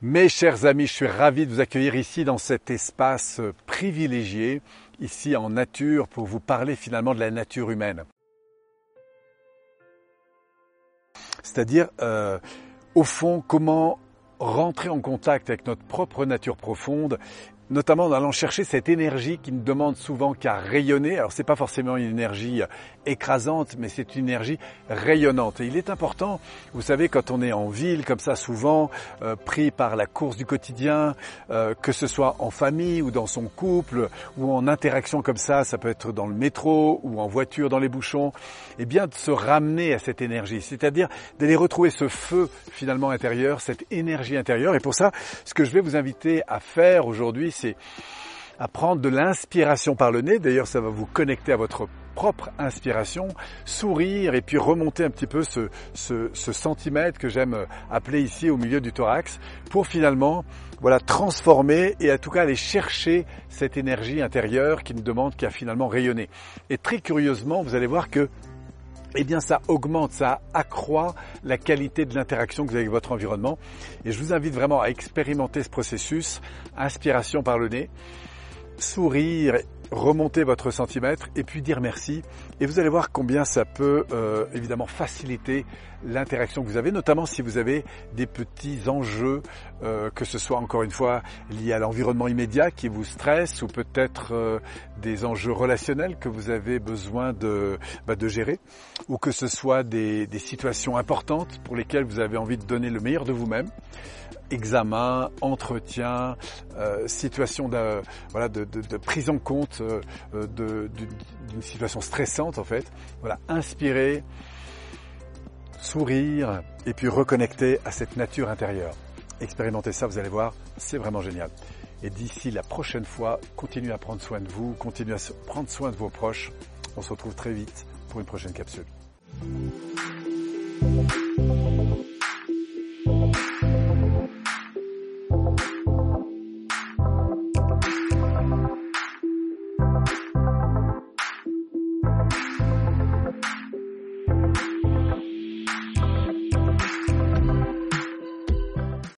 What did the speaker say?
Mes chers amis, je suis ravi de vous accueillir ici dans cet espace privilégié, ici en nature, pour vous parler finalement de la nature humaine. C'est-à-dire, euh, au fond, comment rentrer en contact avec notre propre nature profonde notamment en allant chercher cette énergie qui ne demande souvent qu'à rayonner. Alors c'est pas forcément une énergie écrasante, mais c'est une énergie rayonnante. Et il est important, vous savez, quand on est en ville comme ça, souvent euh, pris par la course du quotidien, euh, que ce soit en famille ou dans son couple ou en interaction comme ça, ça peut être dans le métro ou en voiture dans les bouchons, et eh bien de se ramener à cette énergie, c'est-à-dire d'aller retrouver ce feu finalement intérieur, cette énergie intérieure. Et pour ça, ce que je vais vous inviter à faire aujourd'hui, à prendre de l'inspiration par le nez. D'ailleurs, ça va vous connecter à votre propre inspiration, sourire et puis remonter un petit peu ce, ce, centimètre que j'aime appeler ici au milieu du thorax pour finalement voilà transformer et en tout cas aller chercher cette énergie intérieure qui ne demande qu'à finalement rayonner. Et très curieusement, vous allez voir que eh bien ça augmente, ça accroît la qualité de l'interaction que vous avez avec votre environnement. Et je vous invite vraiment à expérimenter ce processus, inspiration par le nez, sourire remonter votre centimètre et puis dire merci. Et vous allez voir combien ça peut euh, évidemment faciliter l'interaction que vous avez, notamment si vous avez des petits enjeux, euh, que ce soit encore une fois liés à l'environnement immédiat qui vous stresse ou peut-être euh, des enjeux relationnels que vous avez besoin de, bah, de gérer, ou que ce soit des, des situations importantes pour lesquelles vous avez envie de donner le meilleur de vous-même examen, entretien, euh, situation de, voilà, de, de, de, prise en compte euh, d'une situation stressante en fait. Voilà, inspirer, sourire et puis reconnecter à cette nature intérieure. Expérimentez ça, vous allez voir, c'est vraiment génial. Et d'ici la prochaine fois, continuez à prendre soin de vous, continuez à prendre soin de vos proches. On se retrouve très vite pour une prochaine capsule.